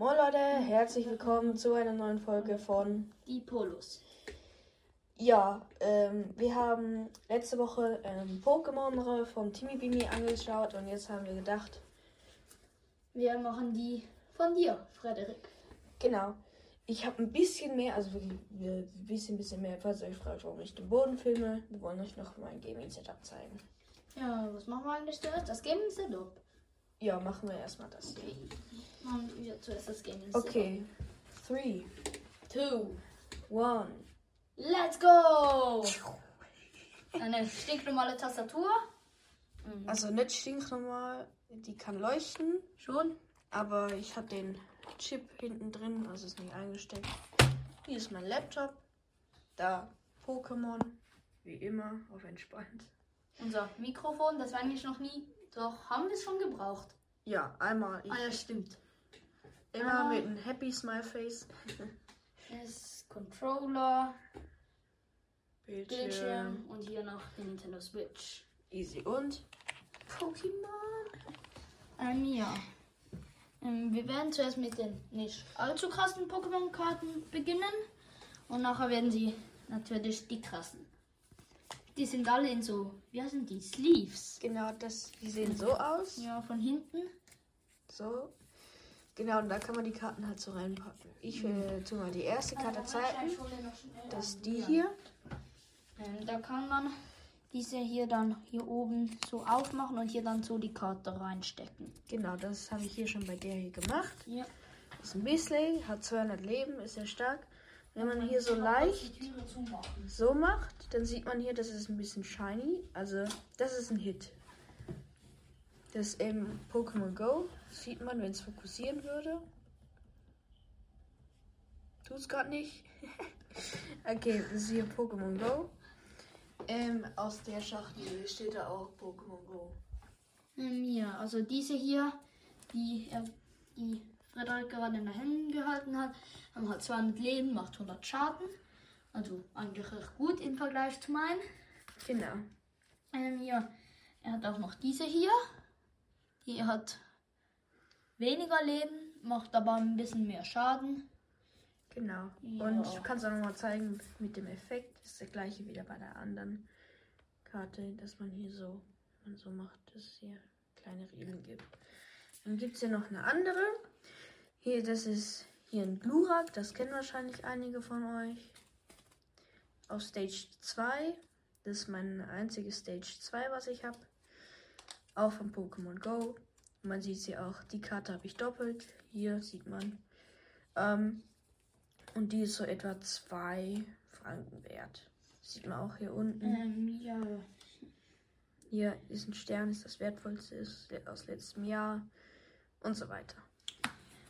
Moin Leute, herzlich willkommen zu einer neuen Folge von Die Polos. Ja, ähm, wir haben letzte Woche ähm, Pokémon von Timmy Bimi angeschaut und jetzt haben wir gedacht, Wir machen die von dir, Frederik. genau, ich habe ein bisschen mehr, also wirklich ein bisschen, bisschen mehr, falls ihr euch fragt, warum ich den Boden filme, wir wollen euch noch mein Gaming-Setup zeigen. Ja, was machen wir eigentlich zuerst? Das Gaming Setup. Ja, machen wir erstmal das hier. Okay. Machen wir zuerst das Setup. Okay, 3, Two. 1, Let's go! Eine stinknormale Tastatur. Mhm. also nicht stinknormal, die kann leuchten, Schon? Aber ich habe den Chip hinten drin, also ist nicht eingesteckt. Hier ist mein Laptop. Da Pokémon. Wie immer, auf entspannt. Unser Mikrofon, das war eigentlich noch nie. Doch, haben wir es schon gebraucht. Ja, einmal. Ich, Ah ja, stimmt. Immer ah. mit einem Happy Smile Face. Ist Controller, Bildschirm. Bildschirm und hier noch die Nintendo Switch. Easy und Pokémon. Ähm, ja. Ähm, wir werden zuerst mit den nicht allzu krassen Pokémon-Karten beginnen. Und nachher werden sie natürlich die krassen. Die sind alle in so, wie heißen die? Sleeves. Genau, das, die sehen so aus. Ja, von hinten. So. Genau, und da kann man die Karten halt so reinpacken. Ich will tu mal die erste Karte zeigen. Das ist die hier. Ähm, da kann man diese hier dann hier oben so aufmachen und hier dann so die Karte reinstecken. Genau, das habe ich hier schon bei der hier gemacht. Ja. Das ist ein Bisley, hat 200 Leben, ist sehr stark. Wenn man hier so leicht so macht, dann sieht man hier, das ist ein bisschen shiny. Also, das ist ein Hit. Das ist eben Pokémon Go. Sieht man, wenn es fokussieren würde. Tut's gerade nicht. okay, das ist hier Pokémon Go. Ähm, aus der Schachtel steht da auch Pokémon Go. Ähm, ja, also diese hier, die, er, die Frederik gerade in den Händen gehalten hat, haben halt 200 Leben, macht 100 Schaden. Also eigentlich recht gut im Vergleich zu meinen. Genau. Ähm, ja, er hat auch noch diese hier. Die hat weniger Leben, macht aber ein bisschen mehr Schaden. Genau. Ja. Und ich kann es auch nochmal zeigen mit dem Effekt. Das ist der gleiche wieder bei der anderen Karte, dass man hier so, man so macht, dass es hier kleine Riemen gibt. Dann gibt es hier noch eine andere. Hier, das ist hier ein Glurak, das kennen wahrscheinlich einige von euch. Auf Stage 2. Das ist mein einziges Stage 2, was ich habe. Auch von Pokémon Go. Man sieht sie auch. Die Karte habe ich doppelt. Hier sieht man. Ähm, und die ist so etwa 2 Franken wert. Sieht man auch hier unten. Ähm, ja. Hier ist ein Stern, ist das wertvollste ist aus letztem Jahr und so weiter.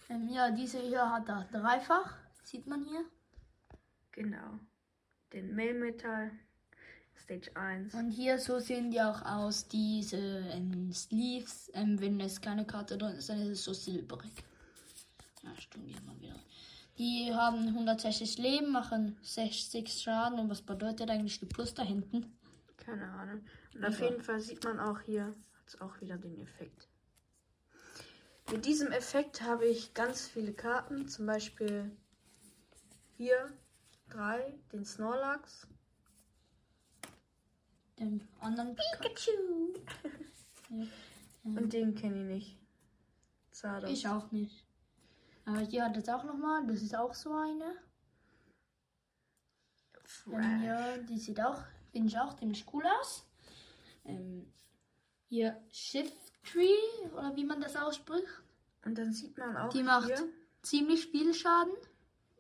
Ähm, ja, diese hier hat er dreifach. Sieht man hier. Genau. Den Melmetal, Stage 1. Und hier so sehen die auch aus, diese ähm, Sleeves. Ähm, wenn es keine Karte drin ist, dann ist es so silberig. Ja, stimmt hier mal wieder. Die haben 160 Leben, machen 60 Schaden. Und was bedeutet eigentlich die Plus da hinten? Keine Ahnung. Und auf Ja. jeden Fall sieht man auch hier, hat es auch wieder den Effekt. Mit diesem Effekt habe ich ganz viele Karten, zum Beispiel hier drei, den Snorlax, Den anderen Pikachu. ja. und den kenne ich nicht. Zardos. Ich auch nicht. Aber hier hat es auch nochmal. Das ist auch so eine. Ähm, ja, die sieht auch, finde ich auch ziemlich cool aus. Ähm, hier Shift-Tree, oder wie man das ausspricht. Und dann sieht man auch Die macht hier, ziemlich viel Schaden.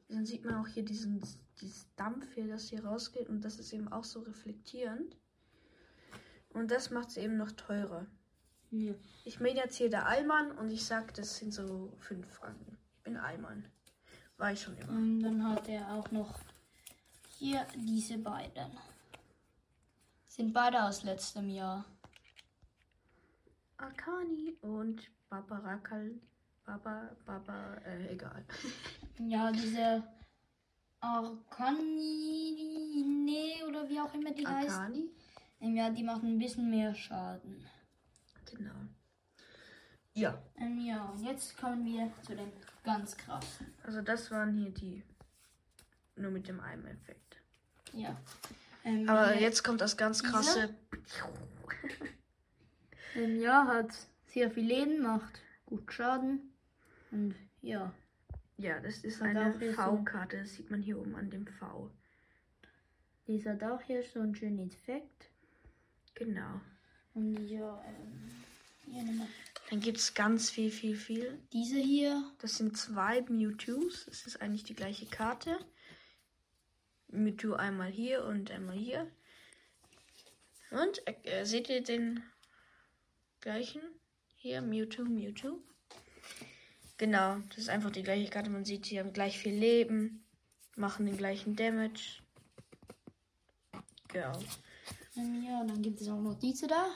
dann sieht man auch hier diesen dieses Dampf hier, das hier rausgeht und das ist eben auch so reflektierend. Und das macht es eben noch teurer. Ja. Ich bin jetzt hier der Allmann und ich sag, das sind so 5 Franken. Ich bin Allmann. War ich schon immer. Und dann hat er auch noch hier diese beiden. Sind beide aus letztem Jahr. Akani und Babarakal. Baba, Baba, äh, egal. Ja, diese Arcanine oder wie auch immer die heißt. Akani? Ähm, Ja, die machen ein bisschen mehr Schaden. Genau. Ja. Ähm, ja, und jetzt kommen wir zu den ganz krassen. Also das waren hier die. Nur mit dem einen Effekt. Ja. Ähm, Aber hier- jetzt kommt das ganz krasse. Ähm, ja, hat sehr viel Leben, macht gut Schaden. Und ja, Ja, das ist eine V-Karte. Das sieht man hier oben an dem V. die hat auch hier so einen schönen Effekt. Genau. Und ja, ähm, hier nochmal. Dann gibt es ganz viel, viel, viel. Diese hier, Das sind zwei Mewtwo's. Das ist eigentlich die gleiche Karte. Mewtwo einmal hier und einmal hier. Und äh, seht ihr den gleichen? Hier, Mewtwo, Mewtwo. Genau, das ist einfach die gleiche Karte. Man sieht, die haben gleich viel Leben, machen den gleichen Damage. Genau. Ähm, ja, dann gibt es auch noch diese da.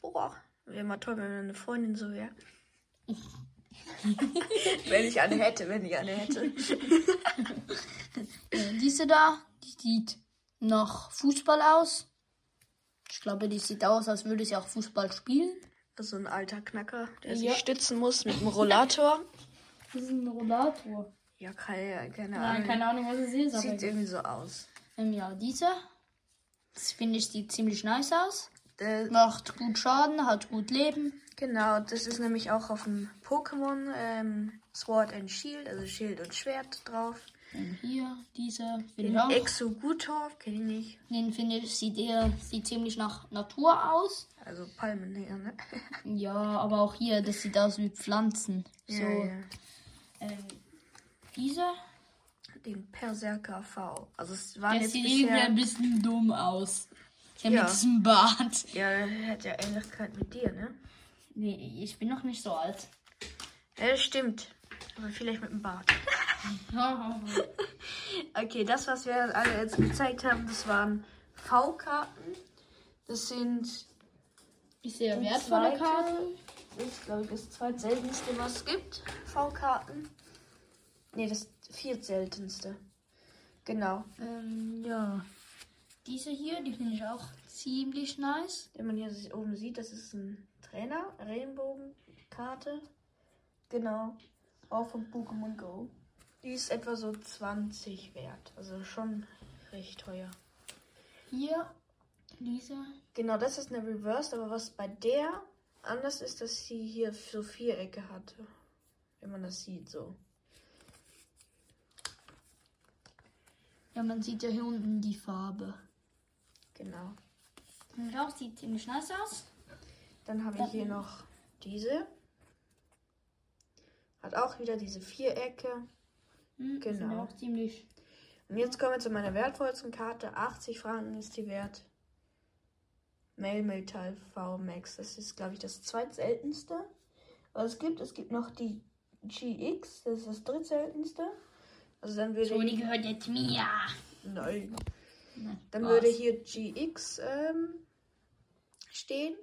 Boah, wäre mal toll, wenn eine Freundin so wäre. wenn ich eine hätte, wenn ich eine hätte. Äh, diese da, die sieht nach Fußball aus. Ich glaube, die sieht aus, als würde sie auch Fußball spielen. So ein alter Knacker, der Ja. sich stützen muss mit dem Rollator. Das ist ein Rollator. Ja, keine, keine Nein, Ahnung. keine Ahnung, was es ist. Sieht irgendwie so aus. ähm, ja, diese. Das finde ich, sieht ziemlich nice aus. Der, Macht gut Schaden, hat gut Leben. genau, das ist nämlich auch auf dem Pokémon ähm, Sword and Shield, also Schild und Schwert drauf. Und hier, dieser, finde Den ich auch. Exogutor, kenne ich nicht. Den finde ich, sieht eher, sieht ziemlich nach Natur aus. Also Palmen her, ne? Ja, aber auch hier, das sieht aus wie Pflanzen. So, Ja, ja. Ähm, dieser, Den Berserker V. Also es der jetzt sieht irgendwie ein bisschen dumm aus. Ja, Ja. mit diesem Bart. Ja, der hat ja Ähnlichkeit mit dir, ne? Nee, ich bin noch nicht so alt. Ja, das stimmt. Aber vielleicht mit dem Bart. Okay, das, was wir alle jetzt gezeigt haben, das waren V-Karten. Das sind, Ist sehr wertvolle zweite- Karte. das ist, glaube ich, das zweitseltenste, was es gibt. V-Karten. Ne, das viertseltenste. Genau. Ähm, ja. Diese hier, die finde ich auch ziemlich nice. Wenn man hier oben sieht, das ist ein Trainer, Regenbogenkarte. Genau. Auch von Pokémon Go. Die ist etwa so 20 wert. Also schon recht teuer. Hier, diese. Genau, das ist eine Reversed, aber was bei der anders ist, dass sie hier so Vierecke hatte. Wenn man das sieht, so. Ja, man sieht ja hier unten die Farbe. Genau. Und auch sieht ziemlich nice aus. Dann habe ich hier noch diese. Hat auch wieder diese Vierecke. Hm, die Genau. Sind auch ziemlich. Und jetzt kommen wir zu meiner wertvollsten Karte. 80 Franken ist die wert. Mailmetall V Max. Das ist, glaube ich, das zweitseltenste. Was es gibt, es gibt noch die GX. Das ist das drittseltenste. Also dann würde So, die ich, gehört jetzt mir. Nein. Nein, Dann Spaß. würde hier GX ähm, stehen.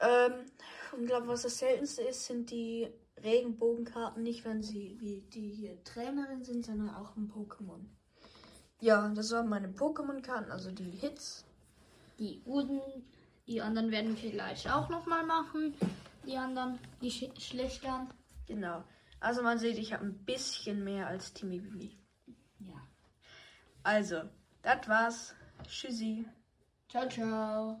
Ähm, und glaube, was das seltenste ist, sind die Regenbogenkarten. Nicht, wenn sie wie die hier Trainerin sind, sondern auch im Pokémon. Ja, das waren meine Pokémon-Karten, also die Hits. Die guten, die anderen werden wir vielleicht auch nochmal machen. Die anderen, die sch schlechteren. Genau. Also man sieht, ich habe ein bisschen mehr als Timmy Bibi. Ja. Also, das war's. Tschüssi. Ciao, ciao.